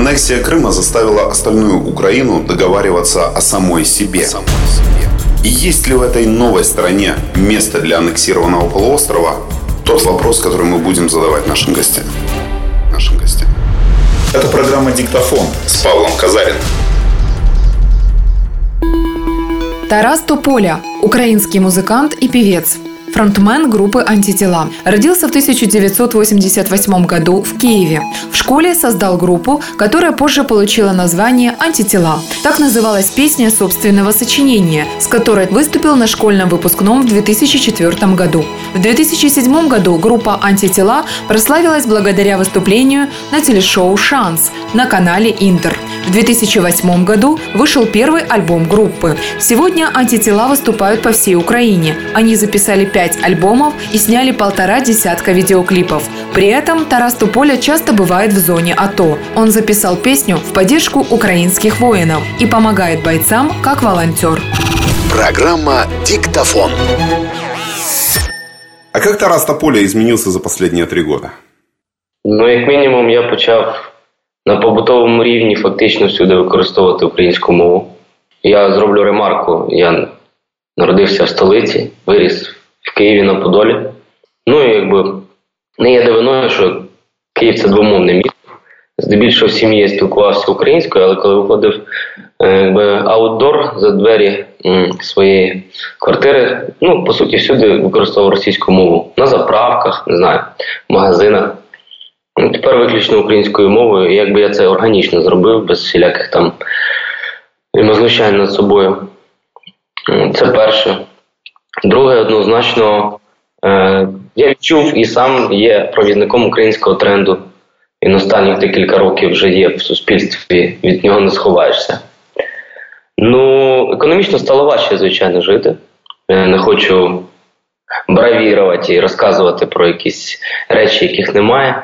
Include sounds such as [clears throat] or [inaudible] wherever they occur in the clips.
Аннексия Крыма заставила остальную Украину договариваться о самой себе. И есть ли в этой новой стране место для аннексированного полуострова? Тот вопрос, который мы будем задавать нашим гостям. Нашим гостям. Это программа «Диктофон» с Павлом Казариным. Тарас Тополя – украинский музыкант и певец – фронтмен группы «Антитела». Родился в 1988 году в Киеве. В школе создал группу, которая позже получила название «Антитела». Так называлась песня собственного сочинения, с которой выступил на школьном выпускном в 2004 году. В 2007 году группа «Антитела» прославилась благодаря выступлению на телешоу «Шанс» на канале «Интер». В 2008 году вышел первый альбом группы. Сегодня «Антитела» выступают по всей Украине. Они записали пять пять альбомов и сняли полтора десятка видеоклипов. При этом Тарас Туполя часто бывает в зоне АТО. Он записал песню в поддержку украинских воинов и помогает бойцам как волонтер. Программа «Диктофон». А как Тарас Тополя изменился за последние три года? Ну, як мінімум, я почав на побутовому рівні фактично всюди використовувати українську мову. Я зроблю ремарку. Я народився в столиці, виріс в Києві на Подолі. Ну і якби не є дивиною, що Київ це двомовне місто. Здебільшого в сім'ї спілкувався українською, але коли виходив е, якби, аутдор за двері своєї квартири, ну, по суті, всюди використовував російську мову на заправках, не знаю, в магазинах. Ну, Тепер виключно українською мовою, якби я це органічно зробив, без всіляких там знущань над собою. Це перше. Друге, однозначно, е, я відчув і сам є провідником українського тренду. Він останніх декілька років вже є в суспільстві, від нього не сховаєшся. Ну, економічно стало важче, звичайно, жити. Я не хочу бравірувати і розказувати про якісь речі, яких немає.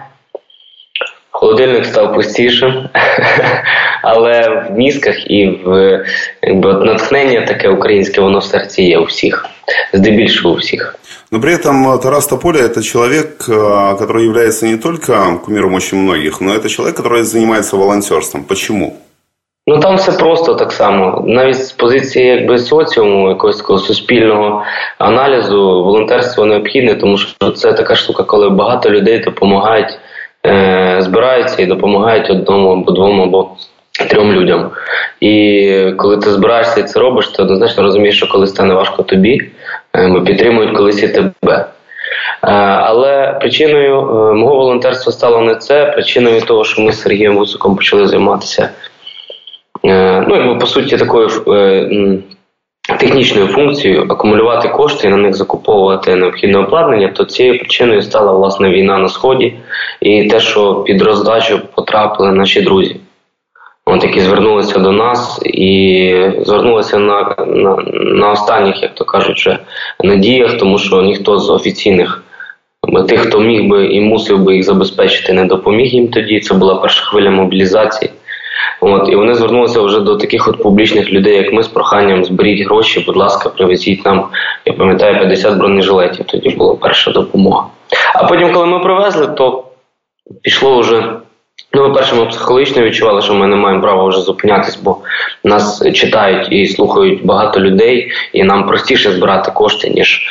Холодильник став пустішим, [laughs] але в мізках і в якби, натхнення таке українське, воно в серці є у всіх, здебільшого у всіх. Но при этом э, Тарас Тополя – это человек, э, который является не только кумиром очень многих, но это человек, который занимается волонтерством. Почему? Ну там все просто так само. Навіть з позиції якби соціуму, якогось такого суспільного аналізу, волонтерство необхідне, тому що це така штука, коли багато людей допомагають Е, збираються і допомагають одному або двом або трьом людям. І коли ти збираєшся і це робиш, ти однозначно розумієш, що коли стане важко тобі, е, підтримують колись і тебе. Е, але причиною мого волонтерства стало не це, причиною того, що ми з Сергієм Вусиком почали займатися. Ну, якби по суті, такою технічною функцією акумулювати кошти і на них закуповувати необхідне обладнання, то цією причиною стала власне війна на сході і те, що під роздачу потрапили наші друзі. От які звернулися до нас і звернулися на на, на останніх, як то кажуть, вже надіях, тому що ніхто з офіційних тих, хто міг би і мусив би їх забезпечити, не допоміг їм тоді. Це була перша хвиля мобілізації. От, І вони звернулися вже до таких от публічних людей, як ми, з проханням зберіть гроші, будь ласка, привезіть нам, я пам'ятаю, 50 бронежилетів. Тоді була перша допомога. А потім, коли ми привезли, то пішло вже. Ну, ми перше, психологічно відчували, що ми не маємо права вже зупинятись, бо нас читають і слухають багато людей, і нам простіше збирати кошти, ніж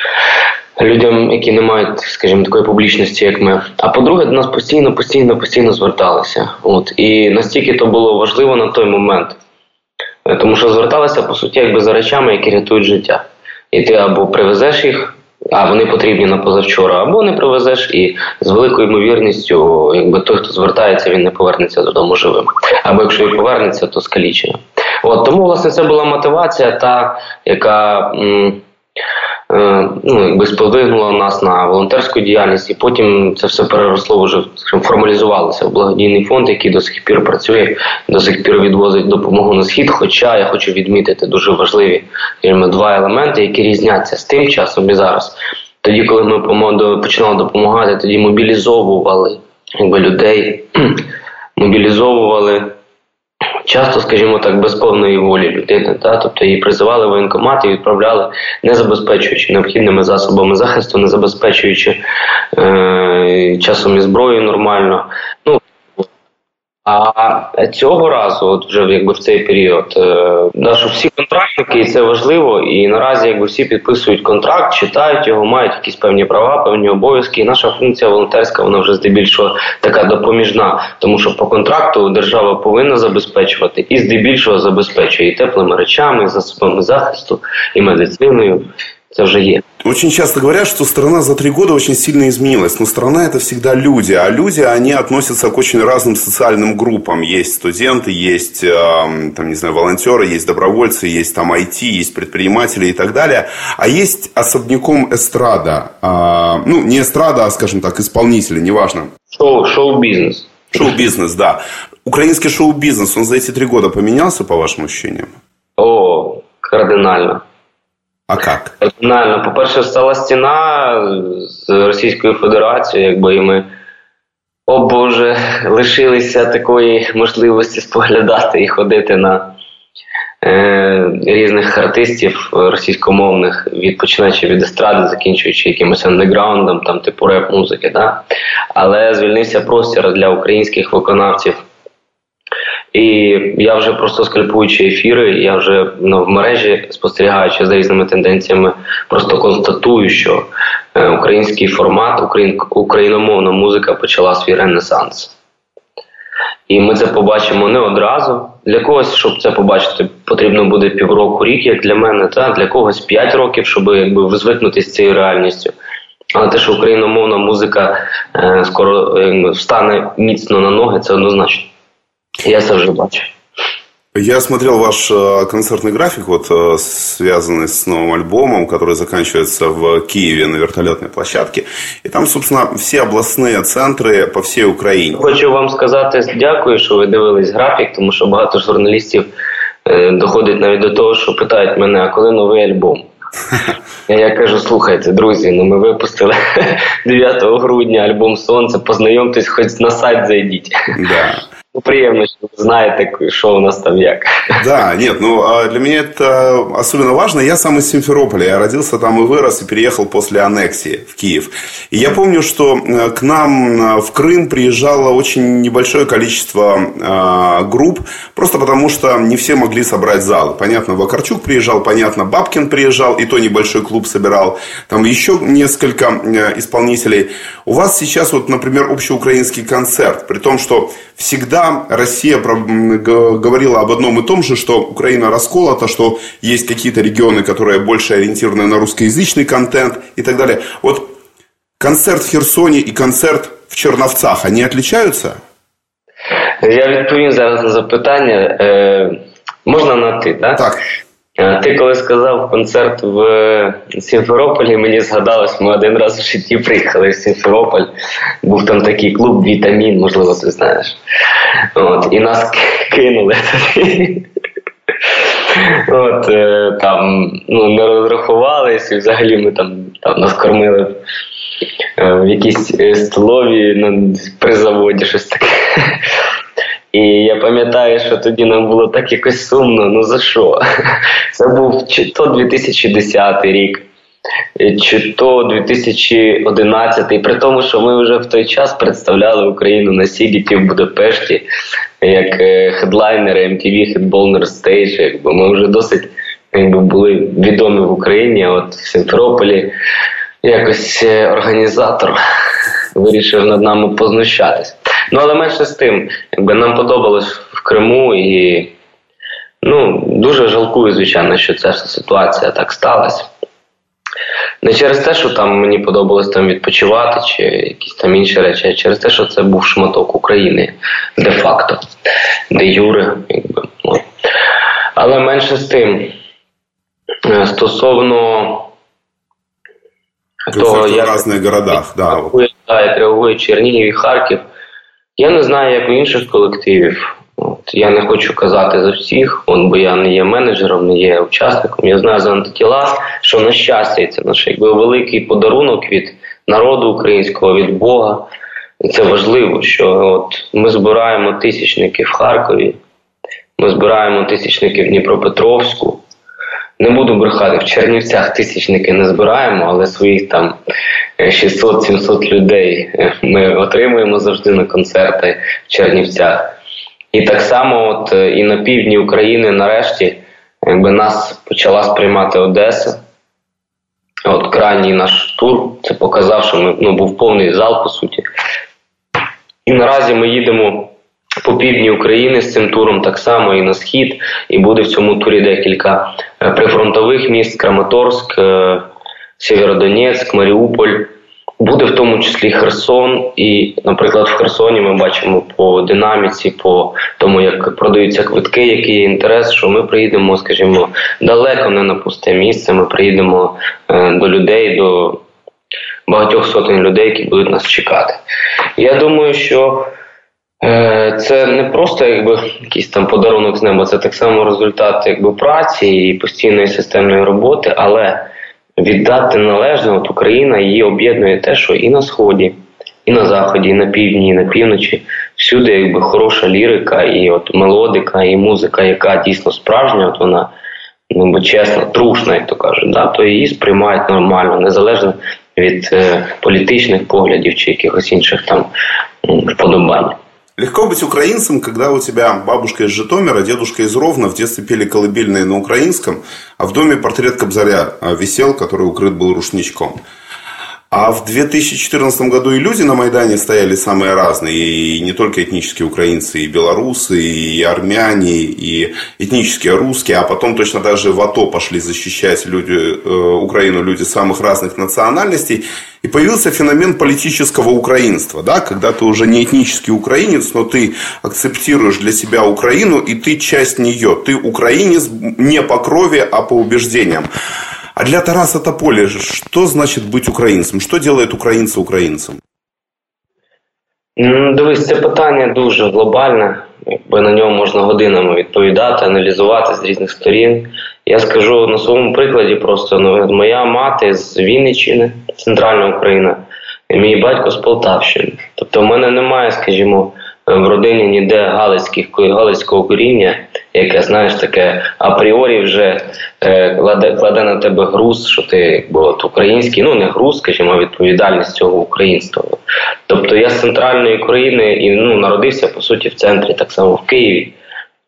людям, які не мають, скажімо, такої публічності, як ми. А по-друге, до нас постійно, постійно, постійно зверталися. От і настільки то було важливо на той момент, е, тому що зверталися по суті, якби за речами, які рятують життя. І ти або привезеш їх. А вони потрібні на позавчора, або не привезеш, і з великою ймовірністю, якби той, хто звертається, він не повернеться додому живим. Або якщо і повернеться, то скалічено. От тому, власне, це була мотивація, та яка м, ну, якби сподвигнула нас на волонтерську діяльність, і потім це все переросло вже формалізувалося в благодійний фонд, який до сих пір працює, до сих пір відвозить допомогу на схід. Хоча я хочу відмітити дуже важливі скажімо, два елементи, які різняться з тим часом і зараз. Тоді, коли ми починали допомагати, тоді мобілізовували якби, людей, [clears throat] мобілізовували часто, скажімо так, без повної волі людини. Та? Тобто її призивали воєнкомат і відправляли, не забезпечуючи необхідними засобами захисту, не забезпечуючи е, часом і зброю нормально. Ну, А цього разу, от вже якби в цей період, е, що всі контрактники, і це важливо, і наразі якби всі підписують контракт, читають його, мають якісь певні права, певні обов'язки. І наша функція волонтерська, вона вже здебільшого така допоміжна, тому що по контракту держава повинна забезпечувати і здебільшого забезпечує і теплими речами, засобами захисту, і медициною. Это уже есть. Очень часто говорят, что страна за три года очень сильно изменилась. Но страна это всегда люди. А люди, они относятся к очень разным социальным группам. Есть студенты, есть, там, не знаю, волонтеры, есть добровольцы, есть там IT, есть предприниматели и так далее. А есть особняком эстрада. А, ну, не эстрада, а, скажем так, исполнители, неважно. Шоу, шоу-бизнес. Шоу-бизнес, да. Украинский шоу-бизнес, он за эти три года поменялся, по вашим ощущениям? О, кардинально. А як? Кардинально. По-перше, стала стіна з Російською Федерацією, якби і ми, о Боже, лишилися такої можливості споглядати і ходити на е, різних артистів російськомовних, від починаючи від естради, закінчуючи якимось андеграундом, там типу реп-музики. Да? Але звільнився простір для українських виконавців. І я вже просто скальпуючи ефіри, я вже ну, в мережі спостерігаючи за різними тенденціями, просто констатую, що е, український формат, україн, україномовна музика почала свій ренесанс. І ми це побачимо не одразу. Для когось, щоб це побачити, потрібно буде півроку рік, як для мене, та для когось п'ять років, щоб якби звикнутися з цією реальністю. Але те, що україномовна музика е, скоро якби, встане міцно на ноги, це однозначно. Я тоже бачу. Я смотрел ваш э, концертный график, вот э, связанный с новым альбомом, который заканчивается в Киеве на вертолетной площадке. І там, собственно, всі обласні центри по всій Україні. Хочу вам сказати дякую, що ви дивились графік, тому що багато журналістів е, доходить навіть до того, що питають мене, а коли новий альбом? [laughs] Я кажу, слухайте, друзі, ну ми випустили [laughs] 9 грудня альбом Сонце, познайомтесь, хоч на сайт зайдіть. Да. Ну, приємно, що знаєте, що у нас там як. Да, нет, ну а для меня это особенно важно. Я сам из Симферополя, я родился там и вырос, и переехал после аннексии в Киев. И я помню, что э, к нам э, в Крым приезжало очень небольшое количество э, групп, просто потому что не все могли собрать зал. Понятно, Вакарчук приезжал, понятно, Бабкин приезжал, и то небольшой клуб собирал. Там еще несколько исполнителей. У вас сейчас, вот, например, общеукраинский концерт, при том, что всегда Россия говорила об одном и том же, что Украина расколота, что есть какие-то регионы, которые больше ориентированы на русскоязычный контент и так далее. Вот концерт в Херсоне и концерт в Черновцах, они отличаются? Я відповім зараз на запитання. Е, Можна на ти, так? Так. Е, ти коли сказав концерт в Сімферополі, мені згадалось, ми один раз в житті приїхали в Сімферополь. Був там такий клуб Вітамін, можливо, ти знаєш. От, І нас кинули. От, е, там ну, не розрахувались, і взагалі ми там там нас кормили е, в якійсь столові ну, при заводі щось таке. І я пам'ятаю, що тоді нам було так якось сумно. Ну за що? [laughs] Це був чи то 2010 рік, чи то 2011, при тому, що ми вже в той час представляли Україну на Сігіті в Будапешті як е, хедлайнери MTV Headballer Stage. Якби ми вже досить якби, були відомі в Україні. а От в Симферополі якось е, організатор вирішив над нами познущатись. Ну, але менше з тим, якби нам подобалось в Криму і ну, дуже жалкую, звичайно, що ця ситуація так сталася. Не через те, що там мені подобалось там відпочивати чи якісь там інші речі, а через те, що це був шматок України де-факто, де Юре, якби. Ну. Але менше з тим, е, стосовно того, як в різних городах, да. як реагує Чернігів і Харків. Я не знаю, як у інших колективів. От, Я не хочу казати за всіх, от, бо я не є менеджером, не є учасником. Я знаю за антитіла, що на щастя, і це наш якби великий подарунок від народу українського, від Бога. І це важливо, що от ми збираємо тисячники в Харкові, ми збираємо тисячники в Дніпропетровську. Не буду брехати, в Чернівцях тисячники не збираємо, але своїх там 600-700 людей ми отримуємо завжди на концерти в Чернівцях. І так само, от е, і на півдні України нарешті якби нас почала сприймати Одеса. От крайній наш тур це показав, що ми ну, був повний зал по суті. І наразі ми їдемо по півдні України з цим туром так само і на схід, і буде в цьому турі декілька е, прифронтових міст: Краматорськ, е, Сєвєродонецьк, Маріуполь. Буде в тому числі Херсон, і, наприклад, в Херсоні ми бачимо по динаміці, по тому, як продаються квитки, який є інтерес, що ми приїдемо, скажімо, далеко не на пусте місце. Ми приїдемо е, до людей, до багатьох сотень людей, які будуть нас чекати. Я думаю, що це не просто якби якийсь там подарунок з неба, це так само результат якби праці і постійної системної роботи, але віддати належне, от Україна її об'єднує те, що і на сході, і на заході, і на півдні, і на півночі всюди якби хороша лірика, і от мелодика, і музика, яка дійсно справжня, от вона ну бо чесна, трушна, як то кажуть, да, то її сприймають нормально, незалежно від е, політичних поглядів чи якихось інших там вподобань. Легко быть украинцем, когда у тебя бабушка из Житомира, дедушка из Ровно в детстве пели колыбельные на украинском, а в доме портрет Кобзаря а, висел, который укрыт был рушничком. А в 2014 году и люди на Майдане стояли самые разные. И не только этнические украинцы, и белорусы, и армяне, и этнические русские. А потом точно так же в АТО пошли защищать люди, э, Украину люди самых разных национальностей. И появился феномен политического украинства. Да? Когда ты уже не этнический украинец, но ты акцептируешь для себя Украину, и ты часть нее. Ты украинец не по крови, а по убеждениям. А для Тараса Тополя что значит быть українцем? Що делает українця українцем? Дивись, це питання дуже глобальне. Якби на нього можна годинами відповідати, аналізувати з різних сторін. Я скажу на своєму прикладі, просто ну, моя мати з Вінниччини, Центральна Україна, і мій батько з Полтавщини. Тобто, в мене немає, скажімо, в родині ніде галицьких галицького коріння, яке знаєш таке апріорі вже е, кладе кладе на тебе груз, що ти якби от український, ну не груз, скажімо, а відповідальність цього українства. Тобто я з центральної країни і ну народився по суті в центрі, так само в Києві.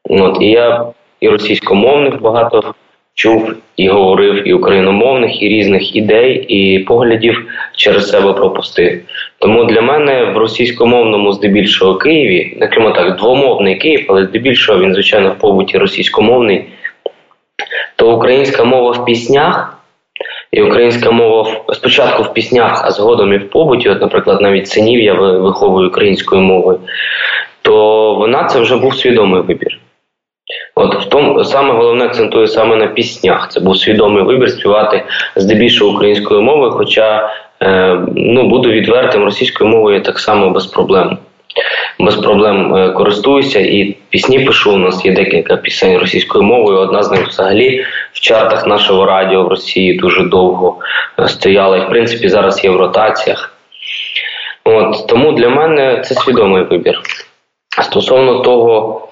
От і я і російськомовних багато чув і говорив і україномовних, і різних ідей, і поглядів через себе пропустив. Тому для мене в російськомовному, здебільшого Києві, не так, двомовний Київ, але здебільшого він, звичайно, в побуті російськомовний, то українська мова в піснях. І українська мова спочатку в піснях, а згодом і в побуті, от, наприклад, навіть синів я виховую українською мовою, то вона це вже був свідомий вибір. От в тому саме головне акцентую саме на піснях. Це був свідомий вибір співати здебільшого українською мовою, хоча е, ну буду відвертим російською мовою так само без проблем. Без проблем е, користуюся і пісні пишу. У нас є декілька пісень російською мовою. Одна з них взагалі в чартах нашого радіо в Росії дуже довго е, стояла. І в принципі зараз є в ротаціях. От Тому для мене це свідомий вибір. Стосовно того,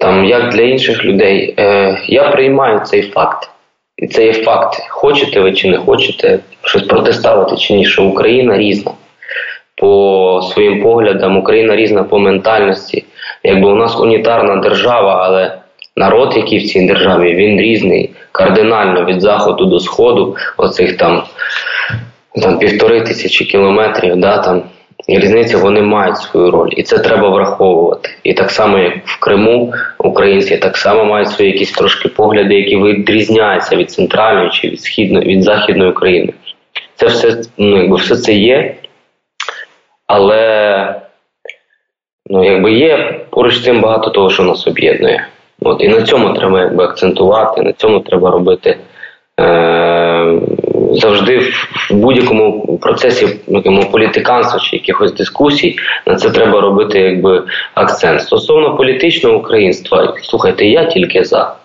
там як для інших людей. Е, Я приймаю цей факт, і це є факт. Хочете ви чи не хочете щось протиставити чи ні, що Україна різна по своїм поглядам, Україна різна по ментальності. Якби у нас унітарна держава, але народ, який в цій державі, він різний, кардинально від заходу до сходу, оцих там там півтори тисячі кілометрів. да, там різниця вони мають свою роль, і це треба враховувати. І так само, як в Криму, українці так само мають свої якісь трошки погляди, які відрізняються від центральної чи від східної від західної України. Це все ну, якби все це є, але ну, якби є поруч з цим багато того, що нас об'єднує. От, І на цьому треба якби акцентувати, на цьому треба робити. Е- завжди в будь-якому процесі якому політиканства чи якихось дискусій на це треба робити якби акцент. Стосовно політичного українства, слухайте, я тільки за.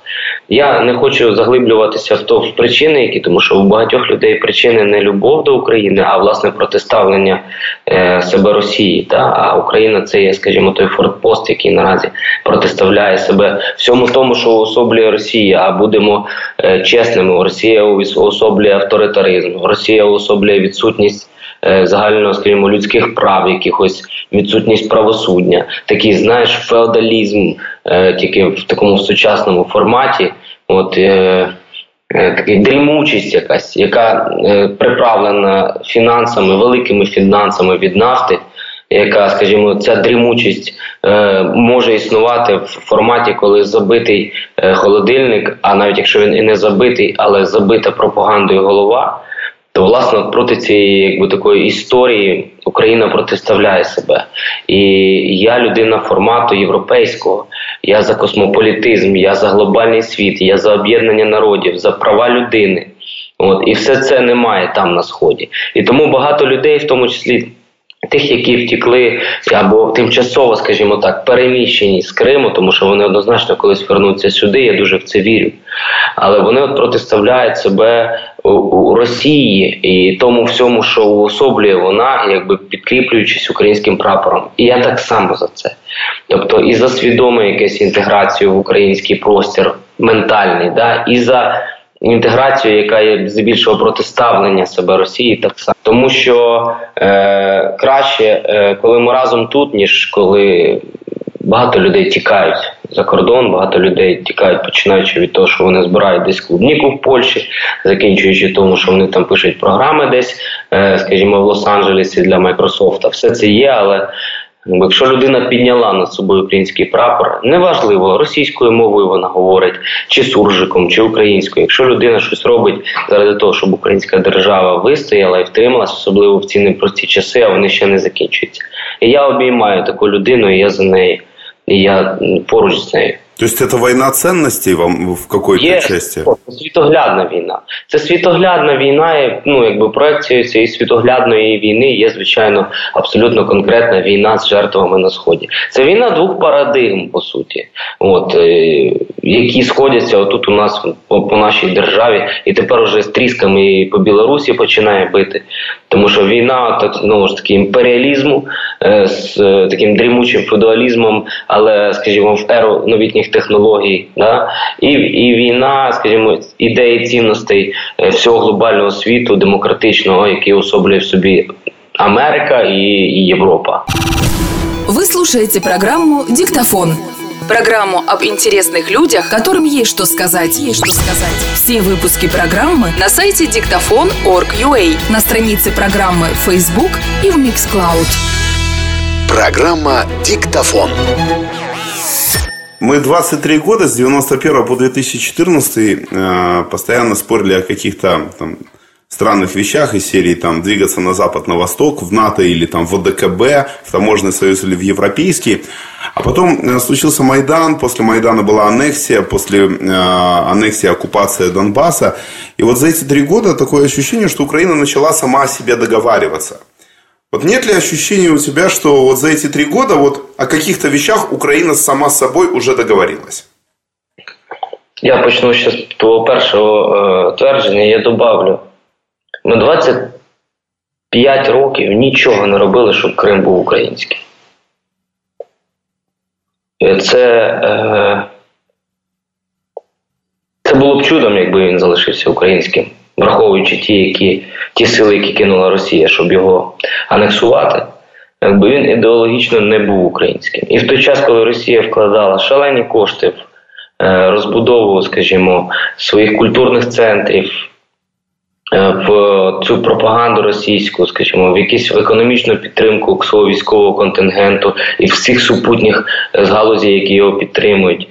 Я не хочу заглиблюватися в то в причини, які тому, що у багатьох людей причини не любов до України, а власне протиставлення е, себе Росії. Та а Україна це є, скажімо, той фортпост, який наразі протиставляє себе всьому тому, що уособлює Росія. А будемо е, чесними, Росія уособлює авторитаризм, Росія уособлює відсутність загально, скажімо, людських прав, якихось відсутність правосуддя, такий, знаєш, феодалізм, е, тільки в такому сучасному форматі. От е, е, дрімучість якась, яка е, приправлена фінансами, великими фінансами від нафти яка, скажімо, ця дрімучість е, може існувати в форматі, коли забитий е, холодильник, а навіть якщо він і не забитий, але забита пропагандою голова. То власне проти цієї якби такої історії Україна протиставляє себе, і я людина формату європейського. Я за космополітизм, я за глобальний світ, я за об'єднання народів, за права людини. От і все це немає там на сході. І тому багато людей, в тому числі Тих, які втікли або тимчасово, скажімо так, переміщені з Криму, тому що вони однозначно колись вернуться сюди, я дуже в це вірю. Але вони от протиставляють себе Росії і тому всьому, що уособлює вона, якби підкріплюючись українським прапором. І я так само за це. Тобто, і за свідоме якесь інтеграцію в український простір ментальний, да, і за інтеграцію, яка є здебільшого протиставлення себе Росії, так само тому, що е, краще, е, коли ми разом тут, ніж коли багато людей тікають за кордон, багато людей тікають, починаючи від того, що вони збирають десь клубніку в Польщі, закінчуючи тому, що вони там пишуть програми десь, е, скажімо, в Лос-Анджелесі для Майкрософта. Все це є, але Якщо людина підняла над собою український прапор, неважливо російською мовою вона говорить, чи суржиком, чи українською. Якщо людина щось робить заради того, щоб українська держава вистояла і втрималась, особливо в ці непрості часи, а вони ще не закінчуються. І я обіймаю таку людину, і я за неї, і я поруч з нею. То есть это война ценностей вам в какой-то Є, части? світоглядна війна. Це світоглядна війна, ну якби проекцією цієї світоглядної війни є, звичайно, абсолютно конкретна війна з жертвами на сході. Це війна двох парадигм, по суті, от е, які сходяться отут у нас по, по нашій державі, і тепер уже з трісками і по Білорусі починає бити. Тому що війна так знову ж таки імперіалізму е, з е, таким дрімучим феодалізмом, але, скажімо, в еру новітніх технологій, да? і і війна, скажімо, ідеї цінностей е, всього глобального світу, демократичного, який особлює в собі Америка і, і Європа. Вы слушаете программу «Диктофон». Программу об интересных людях, которым есть что сказать. Есть что сказать. Все выпуски программы на сайте диктофон.org.ua, на странице программы Facebook и в Mixcloud. Программа «Диктофон». Мы 23 года, с 91 по 2014, э, постоянно спорили о каких-то там, странных вещах из серии там, двигаться на запад, на восток, в НАТО или там, в ОДКБ, в таможенный союз или в европейский. А потом э, случился Майдан, после Майдана была аннексия, после э, аннексии оккупация Донбасса. И вот за эти три года такое ощущение, что Украина начала сама о себе договариваться. Вот нет ли ощущения у тебя, что вот за эти три года вот о каких-то вещах Украина сама с собой уже договорилась? Я почну ще з того першого е, твердження. Я добавлю. Ми 25 років нічого не робили, щоб Крим був український. І Це, е, це було б чудом, якби він залишився українським, Враховуючи ті, які, ті сили, які кинула Росія, щоб його анексувати. Якби він ідеологічно не був українським. І в той час, коли Росія вкладала шалені кошти в е, розбудову, скажімо, своїх культурних центрів, в цю пропаганду російську, скажімо, в якісь економічну підтримку свого військового контингенту і всіх супутніх е, з які його підтримують.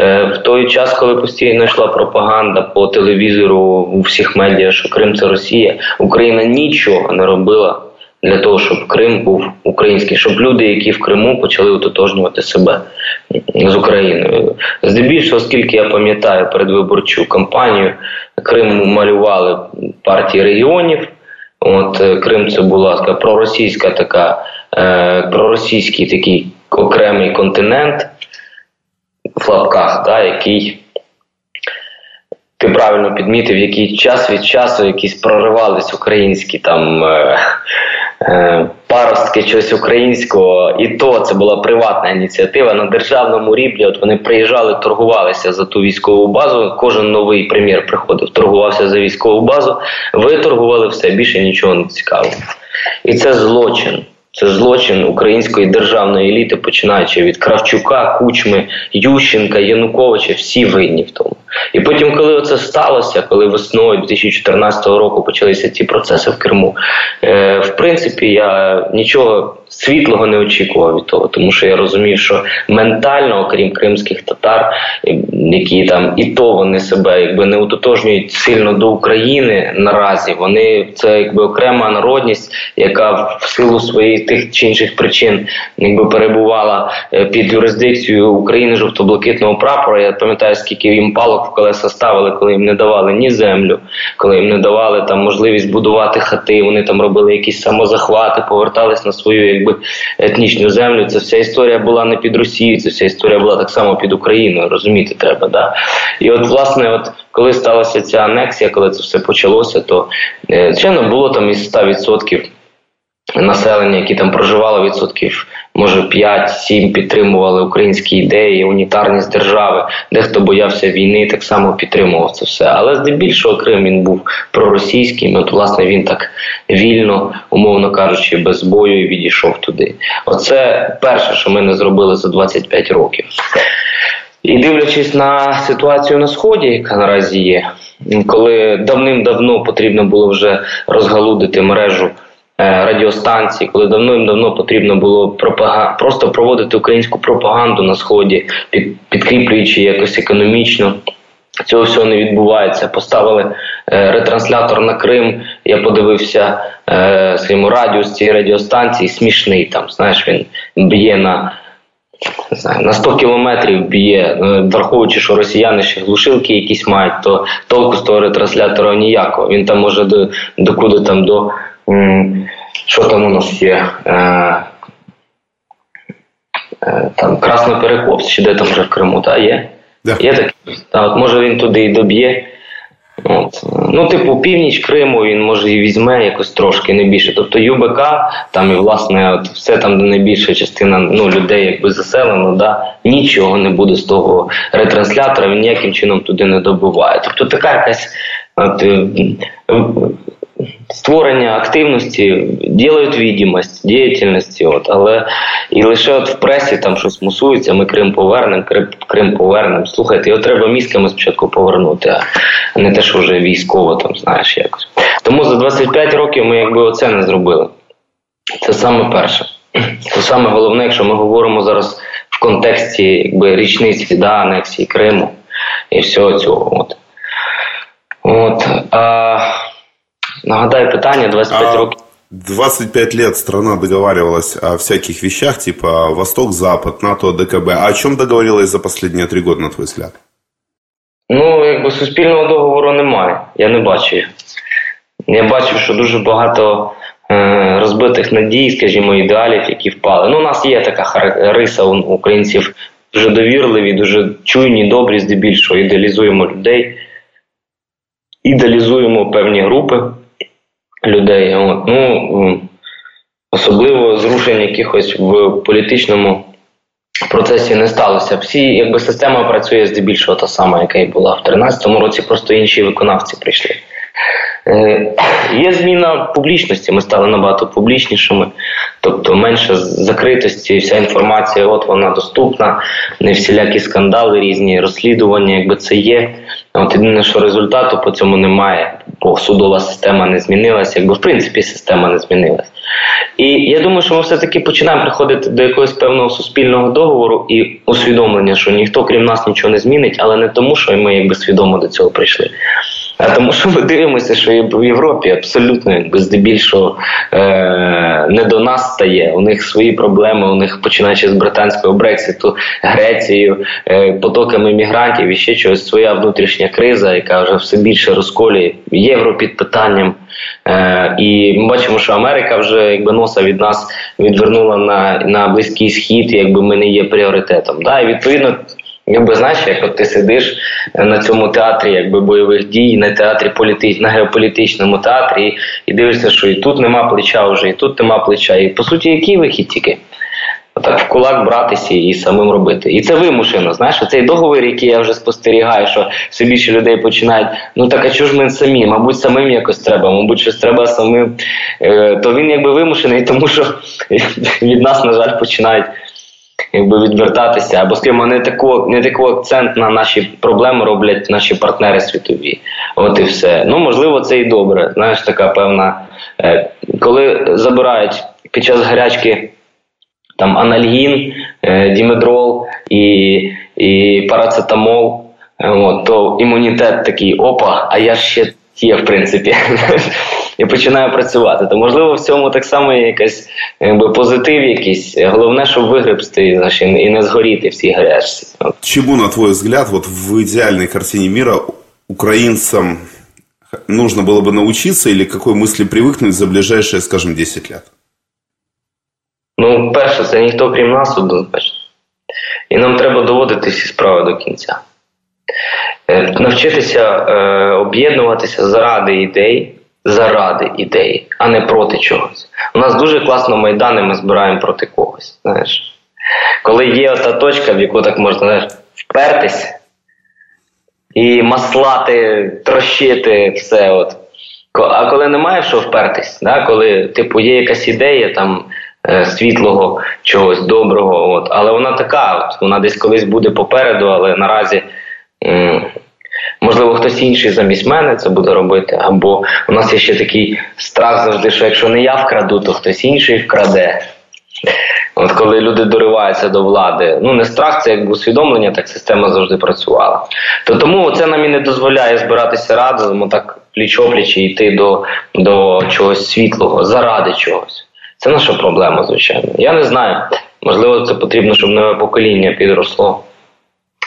Е, В той час, коли постійно йшла пропаганда по телевізору у всіх медіа, що Крим це Росія, Україна нічого не робила. Для того щоб Крим був український, щоб люди, які в Криму почали ототожнювати себе з Україною. Здебільшого, оскільки я пам'ятаю передвиборчу кампанію, Крим малювали партії регіонів. От е, Крим це була така проросійська така, е, проросійський такий окремий континент в лапках, да, який ти правильно підмітив, який час від часу якісь проривались українські там. Е, паростки чогось українського, і то це була приватна ініціатива на державному рівні. От вони приїжджали, торгувалися за ту військову базу. Кожен новий прем'єр приходив, торгувався за військову базу. Виторгували все більше нічого не цікаво. І це злочин. Це злочин української державної еліти, починаючи від Кравчука, Кучми, Ющенка, Януковича, всі винні в тому. І потім, коли це сталося, коли весною 2014 року почалися ці процеси в Криму, е, в принципі, я нічого світлого не очікував від того, тому що я розумів, що ментально, окрім кримських татар, які там і то вони себе якби не утотожнюють сильно до України наразі. Вони це якби окрема народність, яка в силу своїх тих чи інших причин якби перебувала е, під юрисдикцією України жовто-блакитного прапора. Я пам'ятаю, скільки їм палок в колеса ставили, коли їм не давали ні землю, коли їм не давали там можливість будувати хати. Вони там робили якісь самозахвати, повертались на свою якби етнічну землю. Це вся історія була не під Росією, це вся історія була так само під Україною. Розуміти треба, да. І от, власне, от коли сталася ця анексія, коли це все почалося, то е, звичайно було там із 100% населення, які там проживало відсотків, може 5-7 підтримували українські ідеї, унітарність держави. Дехто боявся війни, так само підтримував це все. Але здебільшого Крим він був проросійським. От власне він так вільно, умовно кажучи, без бою відійшов туди. Оце перше, що ми не зробили за 25 років. І дивлячись на ситуацію на сході, яка наразі є, коли давним-давно потрібно було вже розгалудити мережу. Е, радіостанції, коли давно-давно потрібно було пропаган... просто проводити українську пропаганду на сході, під... підкріплюючи якось економічно. Цього всього не відбувається. Поставили е, ретранслятор на Крим. Я подивився е, своєму радіо з цієї радіостанції. Смішний там. Знаєш, він б'є на не знаю, на 100 кілометрів б'є, е, враховуючи, що росіяни ще глушилки якісь мають, то толку з того ретранслятора ніякого. Він там може до докуди там до що там у нас є? Е, е, там Красноперекопс, чи де там вже в Криму, та є? Да. Є таке? Та, от Може він туди і доб'є. От. Ну, типу, північ Криму він може і візьме якось трошки не більше. Тобто ЮБК, там і власне от все там, де найбільша частина ну, людей якби заселено, да, нічого не буде з того ретранслятора, він ніяким чином туди не добуває. Тобто така якась от, е, створення активності ділають відомість діяльності, от, але і лише от в пресі там щось мусується, ми Крим повернемо, Крим, Крим повернемо. Слухайте, його треба мізками спочатку повернути, а не те, що вже військово там, знаєш, якось. Тому за 25 років ми якби оце не зробили. Це саме перше. Це саме головне, якщо ми говоримо зараз в контексті якби, річниці да, анексії Криму і всього цього. От. От. А, Нагадаю питання 25 а... років. 25 лет страна договаривалась о всяких вещах, типа Восток-Запад, НАТО, ДКБ. А о чем договорилась за последние три года, на твой взгляд? Ну, якби суспільного договору немає. Я не бачу. Я бачу, що дуже багато е, розбитих надій, скажімо, ідеалів, які впали. Ну, у нас є така риса у українців дуже довірливі, дуже чуйні, добрі, здебільшого ідеалізуємо людей, ідеалізуємо певні групи людей. От. Ну, Особливо зрушень якихось в політичному процесі не сталося. Всі, якби система працює здебільшого та сама, яка і була. В 2013 році просто інші виконавці прийшли. Е, Є зміна публічності, ми стали набагато публічнішими, тобто менше закритості, вся інформація, от вона доступна, не всілякі скандали, різні розслідування, якби це є. От єдине, що результату по цьому немає, бо судова система не змінилася, якби в принципі система не змінилася. І я думаю, що ми все-таки починаємо приходити до якогось певного суспільного договору і усвідомлення, що ніхто крім нас нічого не змінить, але не тому, що ми якби свідомо до цього прийшли. Тому, що ми дивимося, що в Європі абсолютно якби здебільшого е, не до нас стає. У них свої проблеми, у них починаючи з британського Брекситу, Грецією, е, потоками мігрантів і ще чогось своя внутрішня криза, яка вже все більше розколює євро під питанням. Е, І ми бачимо, що Америка вже якби носа від нас відвернула на на близький схід, якби ми не є пріоритетом. Да? І відповідно Якби знаєш, як от ти сидиш на цьому театрі якби бойових дій, на театрі політич... на геополітичному театрі, і дивишся, що і тут нема плеча вже, і тут нема плеча. І по суті, який вихід тільки? так в кулак братися і самим робити. І це вимушено. Знаєш, цей договір, який я вже спостерігаю, що все більше людей починають. Ну так а чого ж ми самі? Мабуть, самим якось треба, мабуть, щось треба самим. Е, то він якби вимушений, [laughs] тому що від нас, на жаль, починають. Якби відвертатися, або скажімо, не таку не таку акцент на наші проблеми роблять наші партнери світові. От і все. Ну можливо, це і добре. Знаєш, така певна, е, коли забирають під час гарячки там анальгін, е, дімедрол і і парацетамол, е, от, то імунітет такий опа, а я ще є, в принципі. І починаю працювати. То можливо в цьому так само є якась якби, позитив, якийсь. Головне, щоб вигребсти і не згоріти в цій гарячці. Чому, на твой взгляд, вот в ідеальній картині міра українцям нужно было бы научиться или какой мысли привыкнуть за ближайшие, скажем, 10 лет? Ну, перше, це ніхто крім нас однозначно. І нам треба доводити всі справи до кінця. Е, навчитися е, об'єднуватися заради ідей, заради ідей, а не проти чогось. У нас дуже класно майдани ми збираємо проти когось. знаєш. Коли є та точка, в яку так можна знаєш, впертись і маслати, трощити все. от. А коли немає що впертись, да? коли типу, є якась ідея там е, світлого, чогось доброго, от, але вона така, от, вона десь колись буде попереду, але наразі. Можливо, хтось інший замість мене це буде робити, або у нас є ще такий страх завжди, що якщо не я вкраду, то хтось інший вкраде. От коли люди дориваються до влади, ну не страх, це як усвідомлення, так система завжди працювала. То тому це нам і не дозволяє збиратися разом, так пліч-опліч і йти до, до чогось світлого, заради чогось. Це наша проблема, звичайно. Я не знаю. Можливо, це потрібно, щоб нове покоління підросло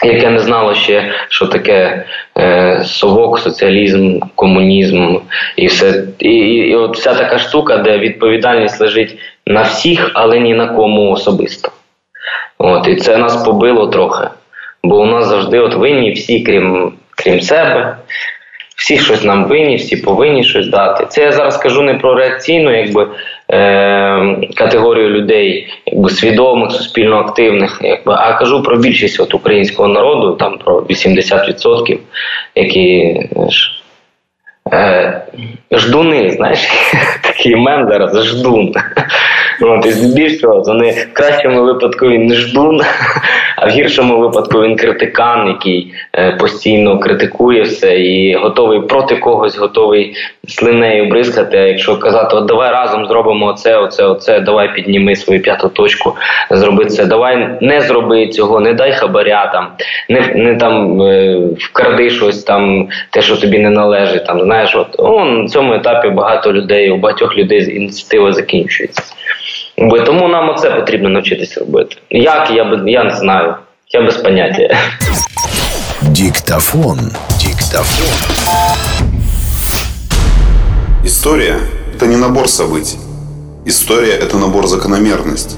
яке не знало ще, що таке е, совок, соціалізм, комунізм і все. І, і, от вся така штука, де відповідальність лежить на всіх, але ні на кому особисто. От, І це нас побило трохи. Бо у нас завжди от винні всі, крім крім себе. Всі щось нам винні, всі повинні щось дати. Це я зараз кажу не про реакційну якби, е, категорію людей, якби свідомих, суспільно активних, якби, а кажу про більшість от українського народу, там про 80%, які е, ждуни, знаєш, [laughs] такий мен зараз ждун. От, І здебільшого вони в кращому випадку він не ждун, а в гіршому випадку він критикан, який е, постійно критикує все і готовий проти когось, готовий слинею бризкати. А якщо казати, от давай разом зробимо оце, оце, оце, давай підніми свою п'яту точку, зроби це, давай не зроби цього, не дай хабаря там, не не там е, вкради щось там, те, що тобі не належить. Там знаєш, от о, на цьому етапі багато людей, у багатьох людей ініціатива закінчується. Бо тому нам оце потрібно навчитися робити. Як я би я не знаю, я без поняття. Диктофон. Диктофон. История – это не набор событий. История – это набор закономерностей.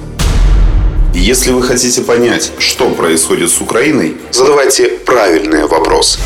И если вы хотите понять, что происходит с Украиной, задавайте правильные вопросы.